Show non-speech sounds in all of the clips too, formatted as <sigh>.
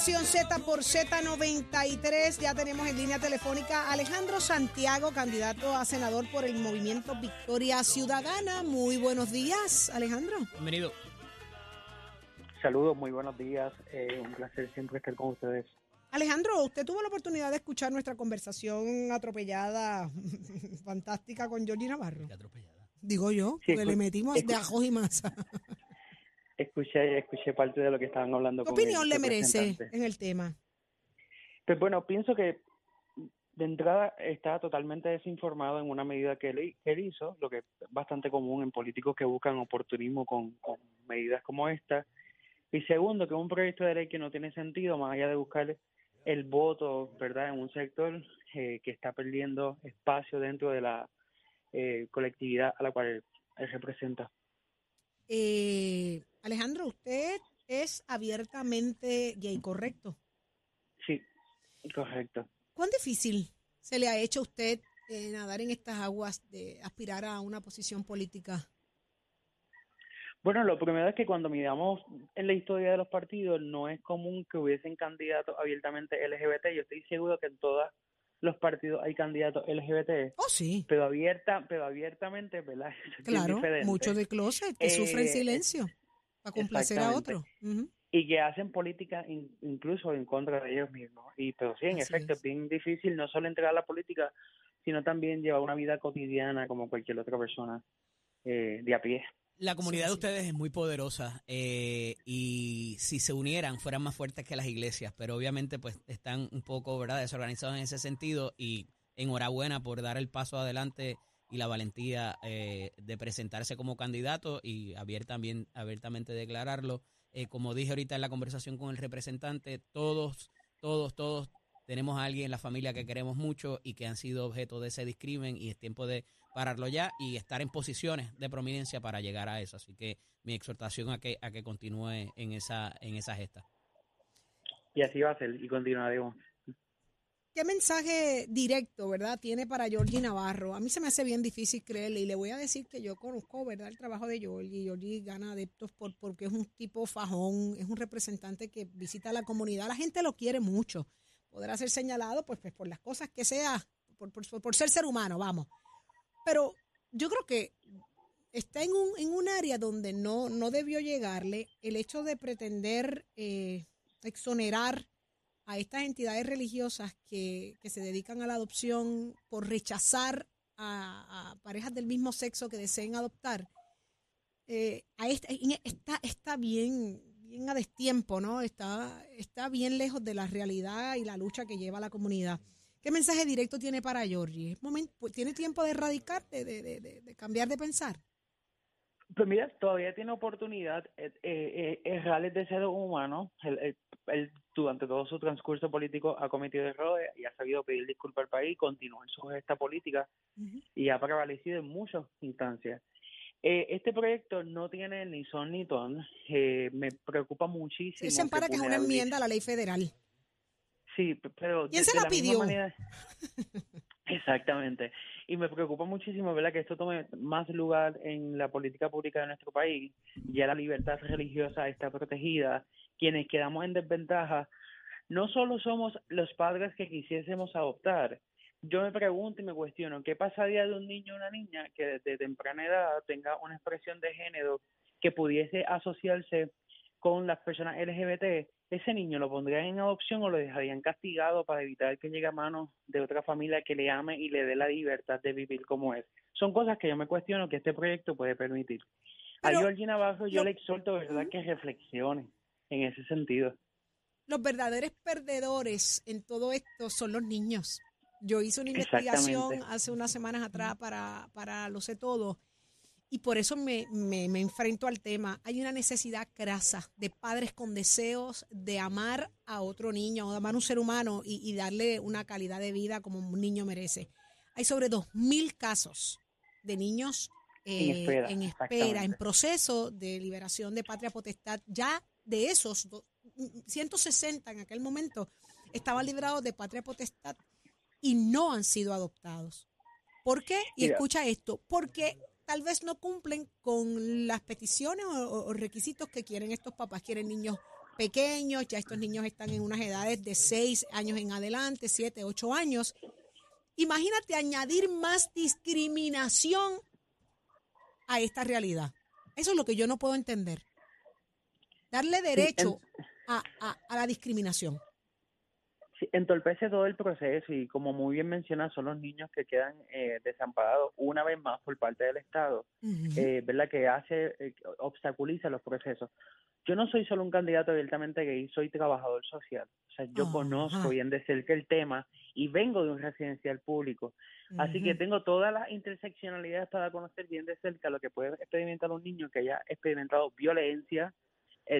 Nación Z por Z93. Ya tenemos en línea telefónica a Alejandro Santiago, candidato a senador por el movimiento Victoria Ciudadana. Muy buenos días, Alejandro. Bienvenido. Saludos, muy buenos días. Eh, un placer siempre estar con ustedes. Alejandro, usted tuvo la oportunidad de escuchar nuestra conversación atropellada, <laughs> fantástica con Jordi Navarro. atropellada? Digo yo, Sí, que le escu- metimos de ajos y masa. <laughs> Escuché, escuché parte de lo que estaban hablando. ¿Qué con opinión le merece en el tema? Pues bueno, pienso que de entrada está totalmente desinformado en una medida que él, que él hizo, lo que es bastante común en políticos que buscan oportunismo con, con medidas como esta. Y segundo, que es un proyecto de ley que no tiene sentido, más allá de buscar el voto, ¿verdad?, en un sector eh, que está perdiendo espacio dentro de la eh, colectividad a la cual él, él representa. Eh, Alejandro, usted es abiertamente gay, ¿correcto? Sí, correcto. ¿Cuán difícil se le ha hecho a usted eh, nadar en estas aguas de aspirar a una posición política? Bueno, lo primero es que cuando miramos en la historia de los partidos, no es común que hubiesen candidatos abiertamente LGBT. Yo estoy seguro que en todos los partidos hay candidatos LGBT, Oh, sí, pero abierta, pero abiertamente, ¿verdad? <laughs> Claro, muchos de closet que Eh, sufren silencio para complacer a otro. Y que hacen política in- incluso en contra de ellos mismos. Y pero sí, en Así efecto, es. es bien difícil no solo entrar a la política, sino también llevar una vida cotidiana como cualquier otra persona eh, de a pie. La comunidad Sí, de sí. ustedes es muy poderosa eh, y si se unieran fueran más fuertes que las iglesias, pero obviamente pues están un poco verdad desorganizados en ese sentido y enhorabuena por dar el paso adelante y la valentía eh, de presentarse como candidato y abiertamente, abiertamente declararlo. Eh, como dije ahorita en la conversación con el representante, todos, todos, todos tenemos a alguien en la familia que queremos mucho y que han sido objeto de ese discrimen y es tiempo de pararlo ya y estar en posiciones de prominencia para llegar a eso. Así que mi exhortación a que a que continúe en esa en esa gesta. Y así va a ser y continuaremos. ¿Qué mensaje directo, verdad, tiene para Georgie Navarro? A mí se me hace bien difícil creerle y le voy a decir que yo conozco, verdad, el trabajo de Georgie. Georgie gana adeptos por, porque es un tipo fajón, es un representante que visita la comunidad. La gente lo quiere mucho. Podrá ser señalado, pues, pues por las cosas que sea, por, por, por ser ser humano, vamos. Pero yo creo que está en un, en un área donde no, no debió llegarle el hecho de pretender eh, exonerar a estas entidades religiosas que, que se dedican a la adopción por rechazar a, parejas del mismo sexo que deseen adoptar, eh, a esta- está, está bien, bien a destiempo, ¿no? Está, está bien lejos de la realidad y la lucha que lleva la comunidad. ¿Qué mensaje directo tiene para Georgie? ¿Es pues, ¿Tiene tiempo de erradicar, de, de- de- cambiar de pensar? Pues mira, todavía tiene oportunidad. Eh, eh, eh, errores de ser humano. Él, él- él, durante todo su transcurso político ha cometido errores y ha sabido pedir disculpas al país, continúa en su gesta política y ha prevalecido en muchas instancias. Eh, este proyecto no tiene ni son ni ton. Eh, me preocupa muchísimo. Se ampara que es una enmienda a la ley federal. Sí, pero ¿Quién de- se de la pidió? manera- <laughs> Exactamente. Y me preocupa muchísimo, ¿verdad? Que esto tome más lugar en la política pública de nuestro país. Ya la libertad religiosa está protegida. Quienes quedamos en desventaja, no solo somos los padres que quisiésemos adoptar. Yo me pregunto y me cuestiono, ¿qué pasaría de un niño o una niña que desde temprana edad tenga una expresión de género que pudiese asociarse con las personas LGBT, ese niño lo pondrían en adopción o lo dejarían castigado para evitar que llegue a manos de otra familia que le ame y le dé la libertad de vivir como es. Son cosas que yo me cuestiono que este proyecto puede permitir. Pero a Georgina Navarro yo le exhorto, ¿verdad?, que reflexione en ese sentido. Los verdaderos perdedores en todo esto son los niños. Yo hice una investigación hace unas semanas atrás para, para Lo sé todo y por eso me, me, me enfrento al tema. Hay una necesidad crasa de padres con deseos de amar a otro niño o de amar a un ser humano y, y darle una calidad de vida como un niño merece. Hay sobre 2.000 casos de niños En eh, espera, en, espera, en exactamente. proceso de liberación de patria potestad. Ya de esos do- 160 en aquel momento estaban liberados de patria potestad y no han sido adoptados. ¿Por qué? Y Mira. escucha esto, porque tal vez no cumplen con las peticiones o, o- o requisitos que quieren estos papás. Quieren niños pequeños, ya estos niños están en unas edades de 6 años en adelante, 7, 8 años. Imagínate añadir más discriminación a esta realidad. Eso es lo que yo no puedo entender. Darle derecho a, a la discriminación entorpece todo el proceso y como muy bien mencionas, son los niños que quedan eh, desamparados una vez más por parte del Estado, eh, ¿verdad? Que hace, eh, obstaculiza los procesos. Yo no soy solo un candidato abiertamente gay, soy trabajador social. O sea, yo conozco bien de cerca el tema y vengo de un residencial público. Así que tengo todas las interseccionalidades para conocer bien de cerca lo que puede experimentar un niño que haya experimentado violencia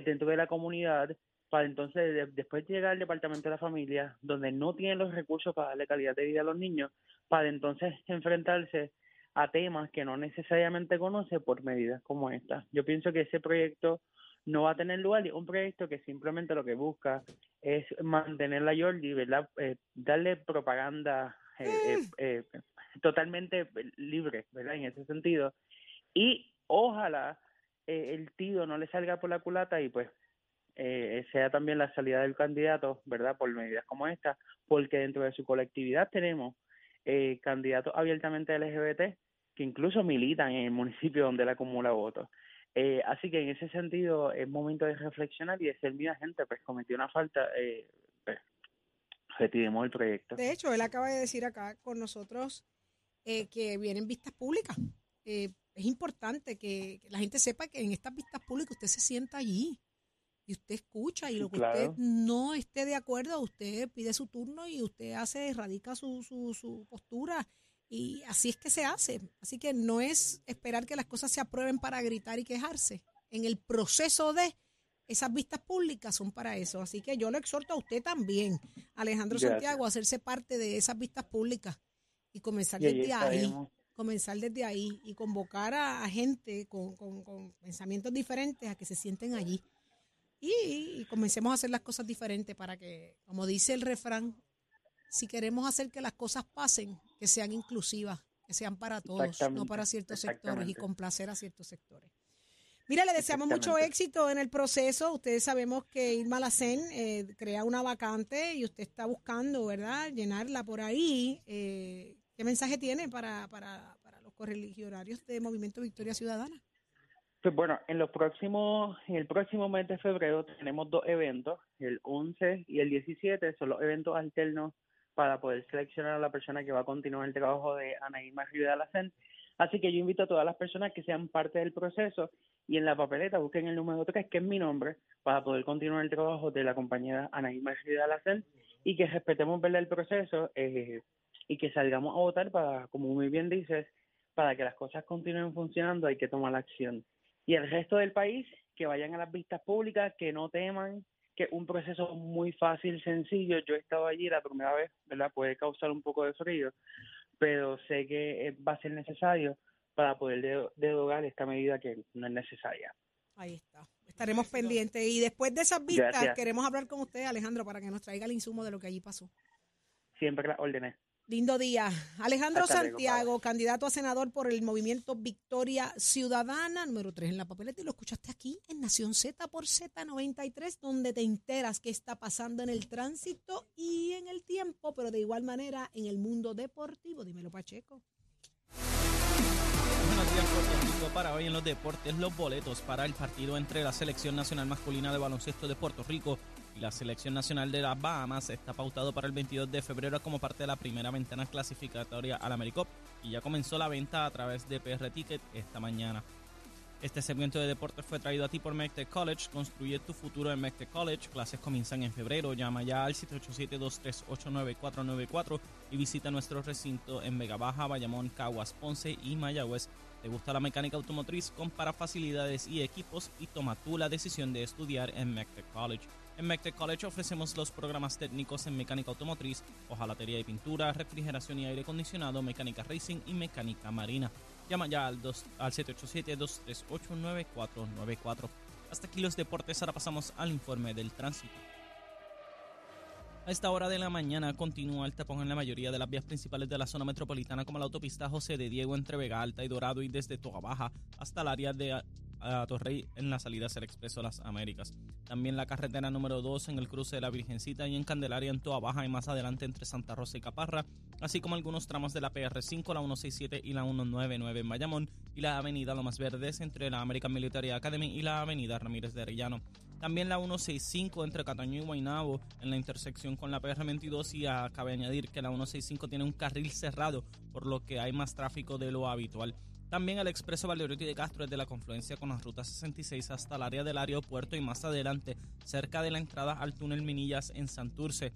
dentro de la comunidad para entonces después llegar al departamento de la familia, donde no tienen los recursos para darle calidad de vida a los niños, para entonces enfrentarse a temas que no necesariamente conoce por medidas como esta. Yo pienso que ese proyecto no va a tener lugar, es un proyecto que simplemente lo que busca es mantener la Georgie, ¿verdad? Eh, darle propaganda eh, eh, mm. totalmente libre, ¿verdad? En ese sentido. Y ojalá el tío no le salga por la culata y pues eh, sea también la salida del candidato, ¿verdad? Por medidas como esta, porque dentro de su colectividad tenemos eh, candidatos abiertamente LGBT que incluso militan en el municipio donde él acumula votos. Eh, así que en ese sentido es momento de reflexionar y de ser mira gente, pues cometió una falta, eh, pues, retiremos el proyecto. De hecho, él acaba de decir acá con nosotros eh, que vienen vistas públicas. Es importante que, la gente sepa que en estas vistas públicas usted se sienta allí y usted escucha y lo que usted no esté de acuerdo, usted pide su turno y usted hace, radica su, su, su postura y así es que se hace. Así que no es esperar que las cosas se aprueben para gritar y quejarse. En el proceso de esas vistas públicas son para eso. Así que yo lo exhorto a usted también, Alejandro Santiago, a hacerse parte de esas vistas públicas y comenzar desde ahí. Comenzar desde ahí y convocar a, gente con, con pensamientos diferentes a que se sienten allí y, comencemos a hacer las cosas diferentes para que, como dice el refrán, si queremos hacer que las cosas pasen, que sean inclusivas, que sean para todos, no para ciertos sectores y complacer a ciertos sectores. Mira, le deseamos mucho éxito en el proceso. Ustedes sabemos que Irma Lacen eh, crea una vacante y usted está buscando, ¿verdad?, llenarla por ahí. Eh, ¿Qué mensaje tiene para, para, para los correligionarios de Movimiento Victoria Ciudadana? Pues bueno, en los próximos, en el próximo mes de febrero tenemos dos eventos, el 11 y el 17, son los eventos alternos para poder seleccionar a la persona que va a continuar el trabajo de Anaíma Rivera. Así que yo invito a todas las personas que sean parte del proceso y en la papeleta busquen el número 3, que es mi nombre, para poder continuar el trabajo de la compañera Anaíma Rivera y que respetemos verle el proceso eh, y que salgamos a votar para, como muy bien dices, para que las cosas continúen funcionando hay que tomar la acción y el resto del país que vayan a las vistas públicas, que no teman, que un proceso muy fácil, sencillo. Yo he estado allí la primera vez, ¿verdad? Puede causar un poco de frío, pero sé que eh, va a ser necesario para poder derogar esta medida que no es necesaria. Ahí está. Estaremos pendientes. Y después de esas vistas, queremos hablar con usted, Alejandro, para que nos traiga el insumo de lo que allí pasó. Siempre las ordené. Lindo día. Alejandro Santiago, candidato a senador por el movimiento Victoria Ciudadana, número 3 en la papeleta, y lo escuchaste aquí en Nación Z por Z93, donde te enteras qué está pasando en el tránsito y en el tiempo, pero de igual manera en el mundo deportivo. Dímelo, Pacheco. Buenos días, Puerto Rico. Para hoy en los deportes, los boletos para el partido entre la Selección Nacional Masculina de Baloncesto de Puerto Rico la selección nacional de las Bahamas está pautado para el 22 de febrero como parte de la primera ventana clasificatoria al AmeriCup y ya comenzó la venta a través de PR Ticket esta mañana. Este segmento de deportes fue traído a ti por MECTEC College. Construye tu futuro en MECTEC College. Clases comienzan en febrero. Llama ya al 787-238-9494 y visita nuestro recinto en Vega Baja, Bayamón, Caguas, Ponce y Mayagüez. ¿Te gusta la mecánica automotriz? Compara facilidades y equipos y toma tú la decisión de estudiar en MECTEC College. En MECTEC College ofrecemos los programas técnicos en mecánica automotriz, hojalatería y pintura, refrigeración y aire acondicionado, mecánica racing y mecánica marina. Llama ya al, al 787-238-9494. Hasta aquí los deportes, ahora pasamos al informe del tránsito. A esta hora de la mañana continúa el tapón en la mayoría de las vías principales de la zona metropolitana como la autopista José de Diego entre Vega Alta y Dorado y desde Toga Baja hasta el área de a Torrey en la salida hacia el Expreso Las Américas. También la carretera número 2 en el cruce de la Virgencita y en Candelaria en Toa Baja y más adelante entre Santa Rosa y Caparra, así como algunos tramos de la PR5, la 167 y la 199 en Bayamón y la avenida Lomas Verdes entre la American Military Academy y la avenida Ramírez de Arellano. También la 165 entre Cataño y Guaynabo en la intersección con la PR22 y acabe de añadir que la 165 tiene un carril cerrado por lo que hay más tráfico de lo habitual. También el expreso Valdoriotti de Castro es de la confluencia con la ruta 66 hasta el área del aeropuerto y más adelante cerca de la entrada al túnel Minillas en Santurce.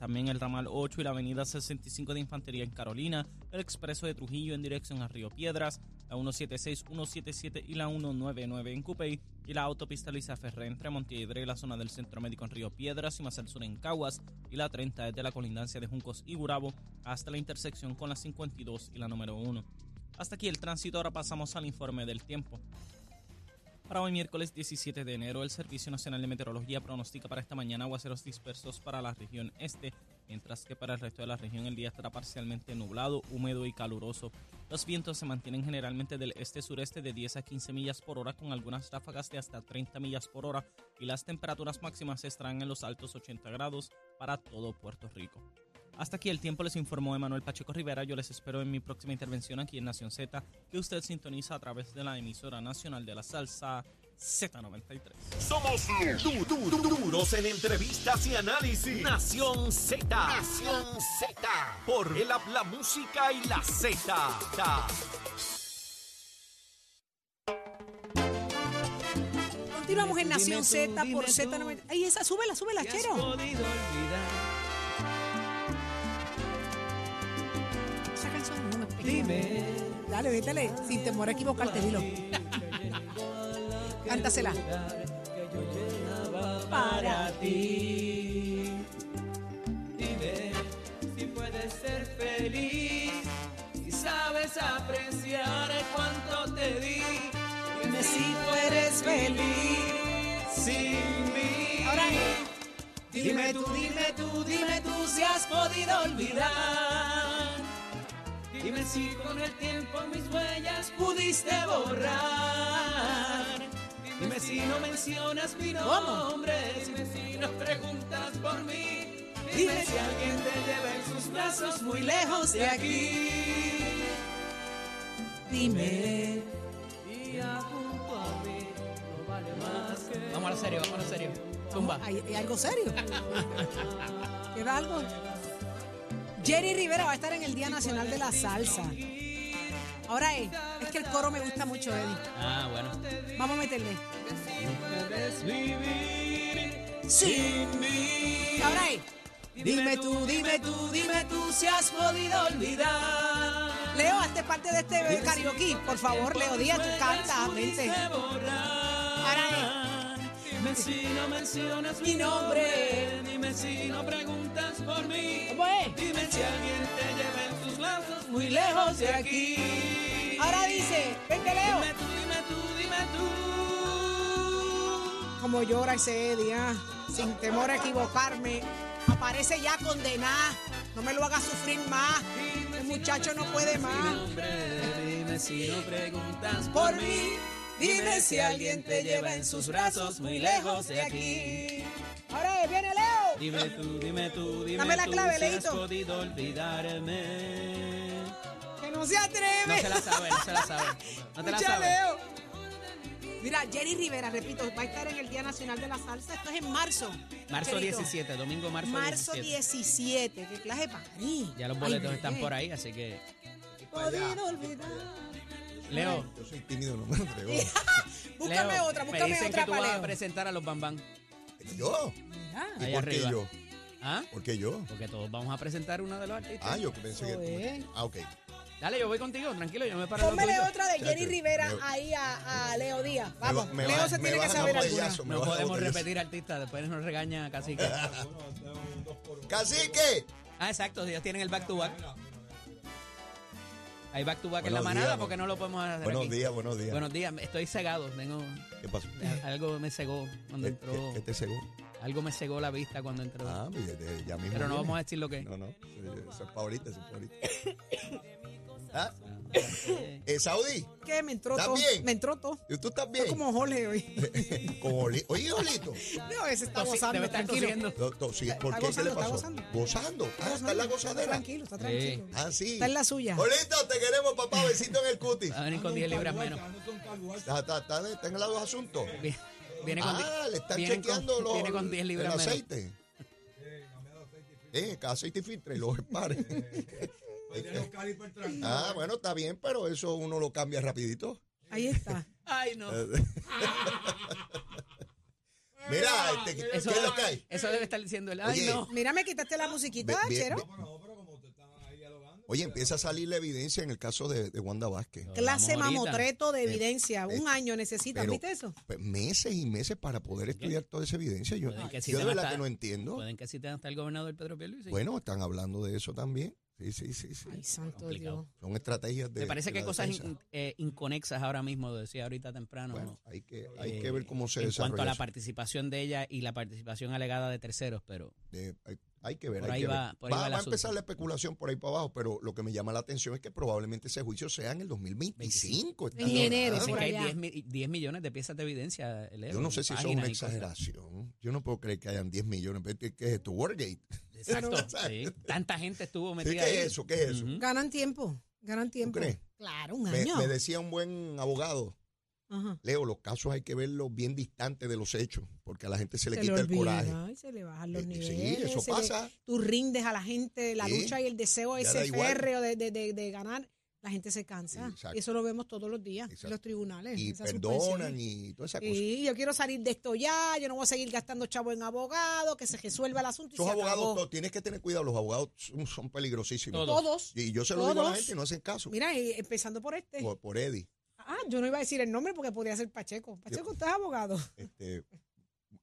También el ramal 8 y la avenida 65 de Infantería en Carolina, el expreso de Trujillo en dirección a Río Piedras, la 176, 177 y la 199 en Cupey y la autopista Luisa Ferré entre Montiedre y la zona del Centro Médico en Río Piedras y más al sur en Caguas y la 30 desde la colindancia de Juncos y Burabo hasta la intersección con la 52 y la número 1. Hasta aquí el tránsito, ahora pasamos al informe del tiempo. Para hoy miércoles 17 de enero, el Servicio Nacional de Meteorología pronostica para esta mañana aguaceros dispersos para la región este, mientras que para el resto de la región el día estará parcialmente nublado, húmedo y caluroso. Los vientos se mantienen generalmente del este-sureste de 10 a 15 millas por hora con algunas ráfagas de hasta 30 millas por hora y las temperaturas máximas estarán en los altos 80 grados para todo Puerto Rico. Hasta aquí el tiempo les informó Emanuel Pacheco Rivera. Yo les espero en mi próxima intervención aquí en Nación Z, que usted sintoniza a través de la emisora nacional de la salsa Z93. Somos du- du- du- duros en entrevistas y análisis. Nación Z. Nación Z. Por el habla música y la Z. Continuamos en Nación Z por tú. Z90. Ay, esa, súbela, súbela, ¿Te has chero. podido olvidar? Dime. Dale, vétale, sin temor a equivocarte, dilo. Cántasela. para ti. Dime si puedes ser feliz, si sabes apreciar cuánto te di. Dime si tú eres feliz sin mí. Ahora, Dime tú, dime tú, dime tú si has podido olvidar. Dime si con el tiempo mis huellas pudiste borrar. Dime si no mencionas mi nombre, dime si no preguntas por mí. Dime si alguien te lleva en sus brazos muy lejos de aquí. dime. Día junto a mí no vale más que. Vamos a lo serio, vamos a lo serio. Zumba. ¿Hay, hay algo serio? <laughs> ¿Queda algo? Jerry Rivera va a estar en el Día Nacional de la Salsa. Ahora es, es que el coro me gusta mucho, Eddie. Ah, bueno. Vamos a meterle. Mí. Ahora es. Dime tú, dime tú, dime tú si has podido olvidar. Leo, hazte parte de este karaoke, por favor, Leo Díaz, tú vente. Ahora Dime si no mencionas Mi nombre. Si no preguntas por mí. Dime si alguien te lleva en sus brazos muy lejos de aquí. Ahora dice, vente Leo. Dime tú, dime tú, dime tú. Como llora ese Eddie, ah, sin temor a equivocarme. Aparece ya condenada. No me lo haga sufrir más. El muchacho no puede más. Dime si no preguntas Por mí, dime si alguien te lleva en sus brazos muy lejos de aquí. Dime tú, dime tú, dime Dame la tú clave, si has Leito. podido olvidarme. Que no se atreve. No se la sabe, no se la sabe. No te la Escucha, sabe. Leo. Mira, Jerry Rivera, repito, va a estar en el Día Nacional de la Salsa. Esto es en marzo. Marzo Querido. 17, domingo marzo, Marzo 17. 17. ¿Qué clase para mí? Ya los boletos están por ahí, así que. Podido olvidar. Leo, Yo soy tímido, no me atrevo. <laughs> Búscame Leo, otra, me búscame dicen otra que tú para vas a Leo. presentar a los Bambán. ¿Yo? Mira. ¿Y por qué arriba. yo? ¿Ah? ¿Por qué yo? Porque todos vamos a presentar uno de los artistas. Ah, yo pensé que... es. Ah, ok. Dale, yo voy contigo, tranquilo, yo me paro otra de Jerry Chacho, Rivera me- ahí a, a Leo Díaz. Me Vamos, me Leo se tiene que saber alguna. No podemos repetir artistas, después nos regaña casi que. <laughs> ¡Cacique! Ah, exacto, ellos tienen el back to back. Hay back to back en la Buenos manada días, porque no lo podemos hacer Buenos aquí. días, buenos días. Buenos días, estoy cegado, tengo ¿Qué pasó? algo me cegó cuando ¿Qué, entró, qué- te cegó? algo me cegó la vista cuando entró. Ah, pues ya, mismo Pero no viene. vamos a decir lo que. No, no. Eso es para ahorita, eso es para ahorita. <coughs> ¿Ah? Eh, Saudi, ¿Qué? Me entró ¿Estás todo. bien? Me entró todo. ¿y ¿tú estás Estoy bien? como Jorge hoy. <laughs> Como Oli- Oye, Olito. No, ese está Tosi- gozando, estar tranquilo. No, sí, ¿Por Está qué? ¿Qué le gozando, está pasó? gozando. Gozando. Ah, está en la Está gozadera. tranquilo, está tranquilo. Ah, sí. Está en la suya. Olito, te queremos, papá. Besito en el cutis. Va a venir con 10 libras menos. Está, está, está, está en los asuntos. Vi- Viene con, Ah, le están vienen con- chequeando los, viene con 10 el libras menos. aceite. Eh, cada aceite y filtre y los <laughs> espares. <laughs> ah, bueno, está bien, pero eso uno lo cambia rapidito. Ahí está. <laughs> Ay, no. <laughs> <laughs> Mira, este, ¿qué Eso, es lo que hay? eso debe estar diciendo él. Ay, Oye, no. Mira, me quitaste la musiquita, Ve- ve- Chero. ve- Oye, empieza a salir la evidencia en el caso de, de Wanda Vázquez. Clase Vamos ahorita. mamotreto de Eh, evidencia. eh, Un año necesitan. pero- ¿Viste eso? Pues, meses y meses para poder estudiar toda esa evidencia. Yo, Pueden que yo de verdad hasta- que no entiendo. Pueden que citen hasta el gobernador Pedro Pierluisi. Bueno, están hablando de eso también. Sí, sí, sí, sí. Ay, santo complicado. Dios. Son estrategias de. Me parece de que hay cosas in- eh, inconexas ahora mismo, decía ahorita temprano. Bueno, hay que, hay eh, que ver cómo se En desarrolla. cuanto a la eso. participación de ella y la participación alegada de terceros, pero Eh, hay, hay que ver. Por hay ahí que va- ver. por ahí va, va va a empezar la especulación por ahí para abajo, pero lo que me llama la atención es que probablemente ese juicio sea en el 2025. En enero, por que hay allá. 10, mi- 10 millones de piezas de evidencia. Leo, Yo no en sé si eso es una exageración. Yo no puedo creer que hayan 10 millones. ¿Qué es esto? Watergate. Exacto. Sí. Tanta gente estuvo Sí, metida ¿Qué ahí. es eso? ¿Qué es eso? Ujú. Ganan tiempo. Ganan tiempo. crees? Claro, un Me, año. me decía un buen abogado, Ajá. Leo, los casos hay que verlos bien distantes de los hechos, porque a la gente se le Se quita le el olvida coraje. y se le bajan los Eh, niveles. sí, eso se le- pasa. tú rindes a la gente la Sí. lucha y el deseo Ya ese da igual. férreo de, de, de, de ganar. La gente se cansa. Exacto. Y eso lo vemos todos los días Exacto. en los tribunales. Y perdonan y toda esa cosa. Y yo quiero salir de esto ya, yo no voy a seguir gastando chavo en abogado, que se resuelva el asunto se abogados, to- tienes que tener cuidado, los abogados son, son peligrosísimos. Todos. Y yo se lo digo a la gente no hacen caso. Mira, y empezando por este. Por, por Eddie. Ah, yo no iba a decir el nombre porque podría ser Pacheco. Pacheco, usted es abogado. Este,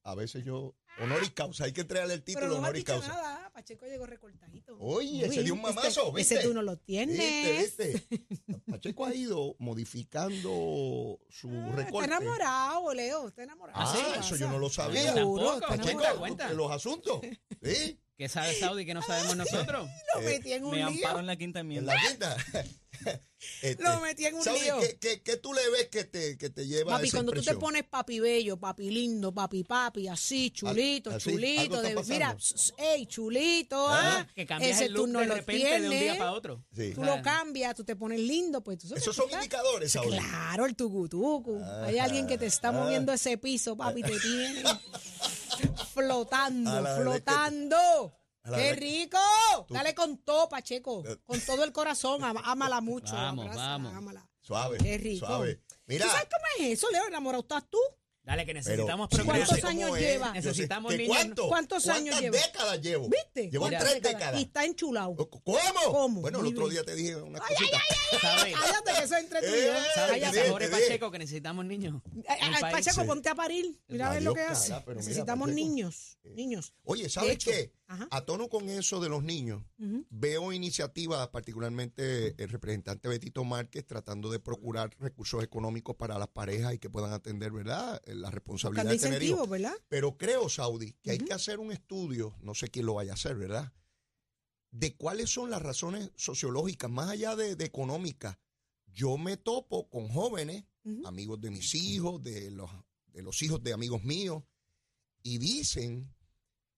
a veces yo. Honoris causa, hay que entregarle el título Pero no honoris causa. nada. Pacheco llegó recortadito. Oye, Muy se dio un bien. mamazo, Este- ¿viste? Ese tú no lo tienes. ¿Viste, viste? <laughs> Pacheco ha ido modificando su Ah, Está recorte. enamorado, Leo. Está enamorado. Ah, ¿Qué eso yo no lo sabía. Seguro, está Pacheco, cuenta. de los asuntos. ¿Sí? ¿Qué sabe Saudi que no sabemos nosotros? Lo metí en un Me lío. amparo en la quinta En enmienda. la quinta. <laughs> Este, Lo metí en un ¿sabes lío. ¿qué, qué, qué tú le ves que te, que te lleva a Papi, esa cuando tú te pones papi bello, papi lindo, papi papi, así, chulito, así, chulito, de, mira, ps, ey, chulito, ah, Ah, Que cambias ese el tú no de lo repente de un día tienes, para otro. Sí. tú Ah. lo cambias, tú te pones lindo, pues tú sabes Esos son indicadores, Saúl. Claro, el tucutucu. Hay alguien que te está moviendo ese piso, papi, te tiene <laughs> flotando, A flotando. ¡Qué rico! Dale con todo, Pacheco. Con todo el corazón. Ámala mucho. Vamos, vamos. ámala. Suave. Qué rico. Suave. Mira. ¿Tú sabes cómo es eso, Leo? ¿Enamorado estás tú? Dale, que pero- necesitamos sé ¿Cuántos años lleva? Necesitamos ¿Qué niños. ¿Cuánto? ¿Cuántos años ¿Cuántas lleva? décadas llevo? ¿Viste? Llevo Mira. tres décadas. Y está enchulado. ¿Cómo? ¿Cómo? Bueno, el otro bien. día te dije una cosita. ¿Sabes? Cállate que eso es entre tú y yo. Eh, ¿Sabes te que te. Pacheco necesitamos niños? Ay, en el ay, país? Pacheco, Sí. ponte a parir. Mira a ver Adiós, lo que hace. cara, pero mira, Necesitamos Pacheco. niños. Niños. Oye, ¿sabes hecho, qué? ajá. A tono con eso de los niños, Ujú. veo iniciativas, particularmente el representante Betito Márquez, tratando de procurar recursos económicos para las parejas y que puedan atender, ¿verdad?, la responsabilidad Buscando de tener hijos. incentivos, ¿verdad? Pero creo, Saudi, que hay que hacer un estudio, no sé quién lo vaya a hacer, ¿verdad? De cuáles son las razones sociológicas, más allá de, de económicas. Yo me topo con jóvenes, amigos de mis hijos, de los, de los hijos de amigos míos, y dicen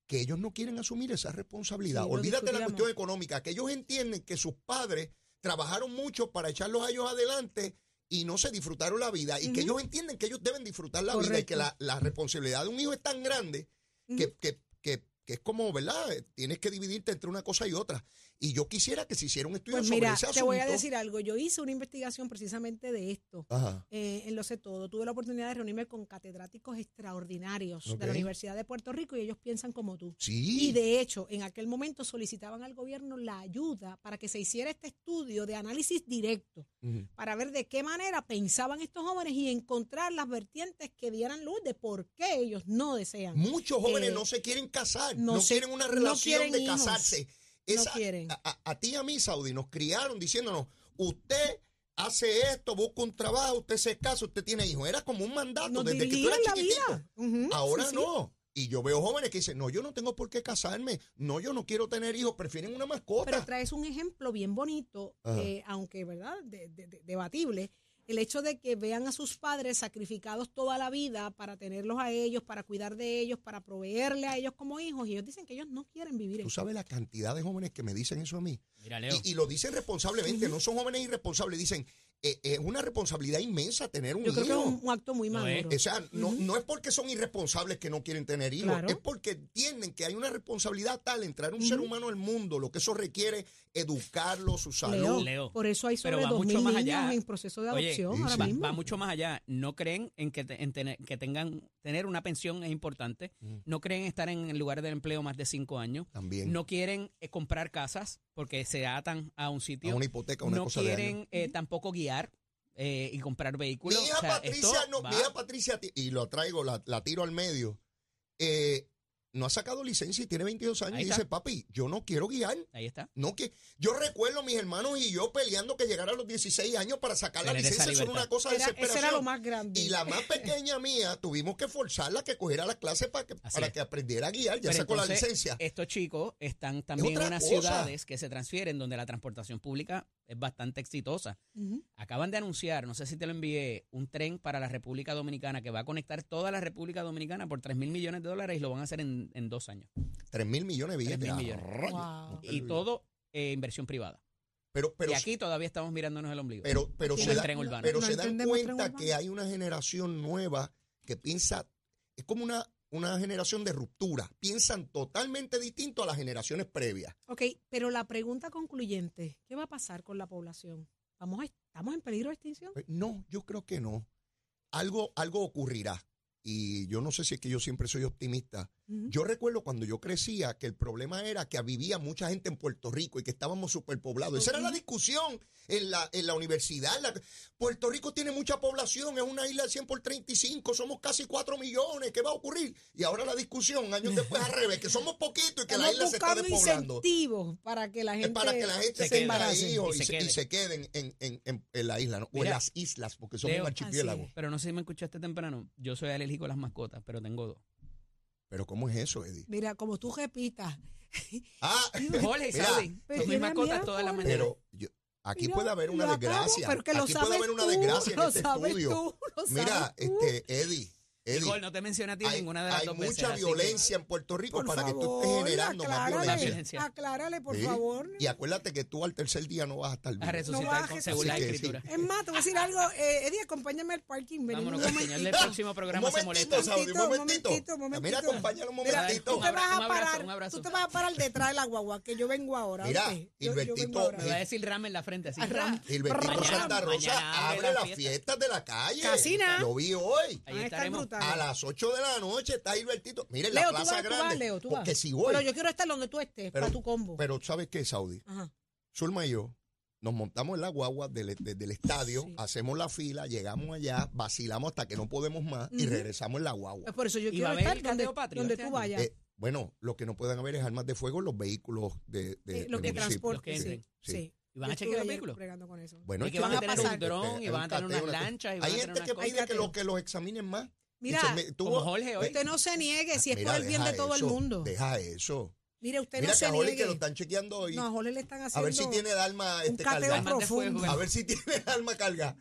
que ellos no quieren asumir esa responsabilidad. Sí, Olvídate de la cuestión económica, que ellos entienden que sus padres trabajaron mucho para echarlos a ellos adelante y no se disfrutaron la vida, y que ellos entienden que ellos deben disfrutar la vida y que la, responsabilidad de un hijo es tan grande que, que, que, que es como, ¿verdad? Tienes que dividirte entre una cosa y otra. Y yo quisiera que se hiciera un estudio Pues sobre mira, ese te asunto. voy a decir algo. Yo hice una investigación precisamente de esto. Eh, en Lo Sé Todo. Tuve la oportunidad de reunirme con catedráticos extraordinarios de la Universidad de Puerto Rico y ellos piensan como tú. Sí. Y de hecho, en aquel momento solicitaban al gobierno la ayuda para que se hiciera este estudio de análisis directo para ver de qué manera pensaban estos jóvenes y encontrar las vertientes que dieran luz de por qué ellos no desean. Muchos jóvenes Eh, no se quieren casar, no no, se- quieren una no relación quieren de hijos. casarse. No Esa- quieren. A, a- a ti y a mí, Saudi, nos criaron diciéndonos, usted hace esto, busca un trabajo, usted se casa, usted tiene hijos. Era como un mandato Nos desde que tú eras chiquitito. Ahora sí, no. Y yo veo jóvenes que dicen, no, yo no tengo por qué casarme, no, yo no quiero tener hijos, prefieren una mascota. Pero traes un ejemplo bien bonito, eh, aunque, ¿verdad?, de- de- de- debatible. El hecho de que vean a sus padres sacrificados toda la vida para tenerlos a ellos, para cuidar de ellos, para proveerle a ellos como hijos, y ellos dicen que ellos no quieren vivir Tú sabes la cantidad de jóvenes que me dicen eso a mí. Mira, Leo. Y, y lo dicen responsablemente, no son jóvenes irresponsables, dicen, eh, es una responsabilidad inmensa tener un Yo creo que es hijo. un, un acto muy maduro. O sea, no, no es porque son irresponsables que no quieren tener hijos, Claro. es porque entienden que hay una responsabilidad tal en traer un ser humano al mundo, lo que eso requiere, educarlo, su salud. Leo, Leo. por eso hay Pero sobre va 2.000 mucho más niños allá. en proceso de Oye, adopción sí, ahora sí. va, mismo. va mucho más allá. No creen en que, te- en tener, que tengan tener una pensión es importante. Mm. No creen estar en el lugar del empleo más de cinco años. También. No quieren eh, comprar casas porque se atan a un sitio. a una hipoteca, una no cosa quieren eh, tampoco guiar eh, y comprar Mi vehículos. hija O sea, Patricia, esto no, mi hija Patricia, y lo traigo, la, la tiro al medio, eh, no ha sacado licencia y tiene 22 años Ahí y está. dice, papi, yo no quiero guiar. Ahí está. No que yo recuerdo a mis hermanos y yo peleando que llegara a los 16 años para sacar la Tener licencia, eso era una cosa de Era- ese desesperación. era lo más grande. Y la más pequeña mía, tuvimos que forzarla a que cogiera las clases para que, Así para es. que aprendiera a guiar, ya Pero sacó la licencia. Estos chicos están también en unas cosa. ciudades que se transfieren donde la transportación pública es bastante exitosa. Acaban de anunciar, no sé si te lo envié, un tren para la República Dominicana que va a conectar toda la República Dominicana por 3 mil millones de dólares y lo van a hacer en, en dos años. 3 mil millones de billetes. 3.000 ah, millones. Wow. Y todo eh, inversión privada. Pero, pero, y aquí todavía estamos mirándonos el ombligo. pero, pero Sí, se, el da- tren urbano. pero No se dan cuenta que hay una generación nueva que piensa, es como una, una generación de ruptura, piensan totalmente distinto a las generaciones previas. Ok, pero la pregunta concluyente, ¿qué va a pasar con la población? ¿Vamos a- ¿Estamos en peligro de extinción? Eh, No, yo creo que no. Algo, algo ocurrirá. Y yo no sé si es que yo siempre soy optimista. Yo recuerdo cuando yo crecía que el problema era que vivía mucha gente en Puerto Rico y que estábamos superpoblados. Esa era la discusión en la, en la universidad. La- Puerto Rico tiene mucha población, es una isla de 100 por 35, somos casi 4 millones, ¿qué va a ocurrir? Y ahora la discusión, años después al revés, que somos poquitos y que la isla se está buscando despoblando. incentivos para que la Es gente, para que la gente se se, quede embarace y y, se y quede. se queden en, en- en- en la isla, ¿no? o en las islas, porque somos Leo, un archipiélago. Pero no sé si me escuchaste temprano. Yo soy alérgico a las mascotas, pero tengo dos. Pero ¿cómo es eso, Eddie? Mira, como tú repitas, <laughs> Ah, Jorge Son mis mascotas todas las Jorge. mañanas. Pero yo- aquí mira, puede haber una lo acabo, desgracia. pero que lo aquí puede sabes haber una tú, desgracia en lo este sabes estudio. tú, lo Mira, tú. este, Eddie, Eddie, Nicole, no te mencioné a ti hay, ninguna de las hay dos veces, mucha que- violencia en Puerto Rico Por para que tú estés generando más aclárale, violencia. violencia. Aclárale, por Sí. favor. Y acuérdate que tú al tercer día no vas a estar A resucitar vas a con según la que sí. escritura. Es más, te voy a decir algo. Eh, Eddie, acompáñame al parking. Vámonos, el próximo programa un se momentito, molesta. Saudi, un momentito. momentito, un momentito. Mira, acompáñalo un Mira, momentito. tú te vas a Un abrazo, parar, un abrazo. tú te vas a parar detrás de la guagua, que yo vengo ahora. Mira, Gilbertito. Me va a decir Ram en la frente, así. Ram. Gilbertito Santa Rosa abre abre la las fiesta. fiestas de la calle. Casina. Lo vi hoy. Ahí estaremos. A las 8 de la noche está Gilbertito. Miren, Leo, la Plaza vas, tú Grande. vas, Leo, tú vas. porque si voy. Pero yo quiero estar donde tú estés, Pero- para tu combo. Pero ¿sabes qué, Saudi? Ajá. Zulma y yo nos montamos en la guagua del, de- del estadio, Sí. hacemos la fila, llegamos allá, vacilamos hasta que no podemos más y regresamos en la guagua. Pues por eso yo ¿Y quiero estar donde, donde este tú vayas. Eh, bueno, lo que no pueden haber es armas de fuego en los vehículos de, de, Eh, lo que municipio. Los que transporte, sí. entren. Sí. sí. ¿Y van a chequear los vehículos? bregando con eso. Bueno, Y que van a tener pasar. un dron y van a tener unas lanchas y van Hay gente que pide que, cateo. lo, que los examinen más. Mira, me- Como Jorge hoy. usted no se niegue si es Mira, por el bien de todo eso, el mundo. Deja eso. Mire, usted Mira no que se a Jorge niegue. que lo están chequeando hoy. No, a Jorge le están haciendo a ver si tiene el alma un este, fuego. profundo. A ver si tiene el alma cargada.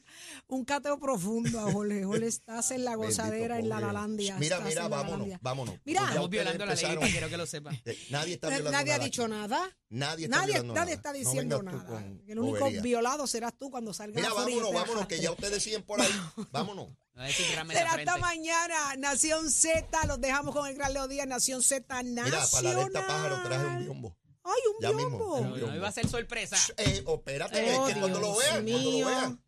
un cateo profundo a Jorge. Jorge está en la gozadera, Bendito, en la lalandia. Mira, mira, la vámonos, lalandia. vámonos. Mira. Estamos violando la ley, quiero que lo sepan. Eh, Nadie está Nadie, violando ha nada dicho nada. Nadie está Nadie, violando nadie nada. está diciendo tú nada. con El único bobería. violado serás tú cuando salgas Mira, vámonos, vámonos, que ya ustedes siguen por ahí. <laughs> Vámonos. En Será hasta mañana, Nación Z. Los dejamos con el gran Leo Díaz, Nación Z Mira, Nacional. para la alerta pájaro traje un biombo. Ay, un Ya mismo, biombo. un No, biombo. no iba a ser sorpresa. Eh, espérate, Oh, es que cuando lo vean, cuando lo mío. vean.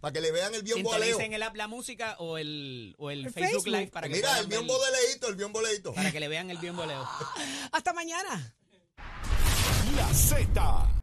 Para que le vean el biombo a Leo. Sintonicen el app La Música o el, o el, El Facebook, Facebook. Live para que, Mira, el biombo de Leito, el biombo Leito. para que le vean el biombo Leo. <laughs> Hasta mañana. La Z